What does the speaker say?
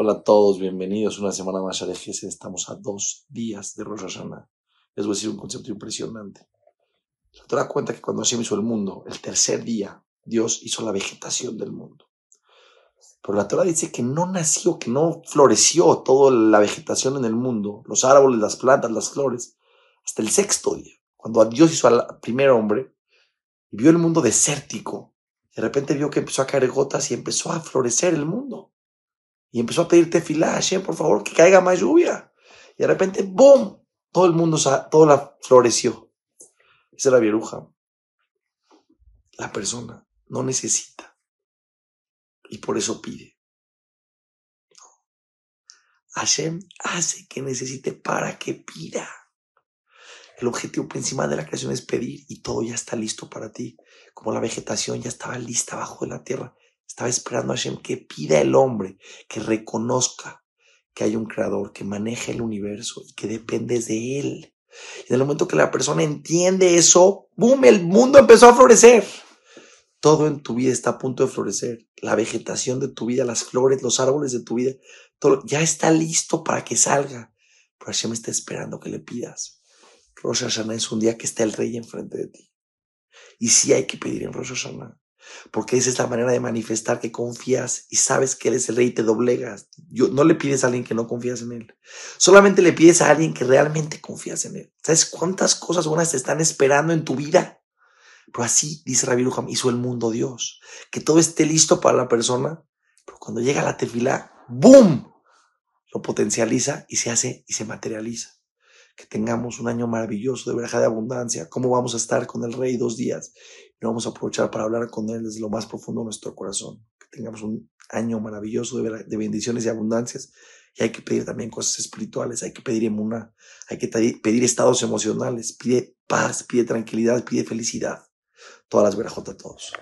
Hola a todos, bienvenidos una semana más a Gesed. Estamos a dos días de Rosh Hashanah. Les voy a decir un concepto impresionante. La Torah cuenta que cuando Hashem hizo el mundo, el tercer día, Dios hizo la vegetación del mundo. Pero la Torah dice que no nació, que no floreció toda la vegetación en el mundo, los árboles, las plantas, las flores, hasta el sexto día. Cuando Dios hizo al primer hombre y vio el mundo desértico, de repente vio que empezó a caer gotas y empezó a florecer el mundo. Y empezó a pedirte tefilá, por favor, que caiga más lluvia. Y de repente, ¡boom! Todo el mundo, todo la floreció. Esa es la vieruja. La persona no necesita. Y por eso pide. Hashem hace que necesite para que pida. El objetivo principal de la creación es pedir y todo ya está listo para ti. Como la vegetación ya estaba lista abajo de la tierra. Estaba esperando a Hashem que pida el hombre, que reconozca que hay un creador, que maneja el universo y que dependes de él. Y en el momento que la persona entiende eso, ¡boom! El mundo empezó a florecer. Todo en tu vida está a punto de florecer. La vegetación de tu vida, las flores, los árboles de tu vida, todo ya está listo para que salga. Pero Hashem está esperando que le pidas. Rosh Hashanah es un día que está el rey enfrente de ti. Y sí hay que pedir en Rosh Hashanah porque esa es la manera de manifestar que confías y sabes que eres el rey y te doblegas. Yo, no le pides a alguien que no confías en él, solamente le pides a alguien que realmente confías en él. ¿Sabes cuántas cosas buenas te están esperando en tu vida? Pero así, dice Rabbi Ruham, hizo el mundo Dios, que todo esté listo para la persona, pero cuando llega la tefila, ¡boom! Lo potencializa y se hace y se materializa que tengamos un año maravilloso de verja de abundancia, cómo vamos a estar con el Rey dos días. Y vamos a aprovechar para hablar con Él desde lo más profundo de nuestro corazón. Que tengamos un año maravilloso de, bendiciones y abundancias. Y hay que pedir también cosas espirituales, hay que pedir emuna, hay que pedir estados emocionales, pide paz, pide tranquilidad, pide felicidad. Todas las verajotas a todos.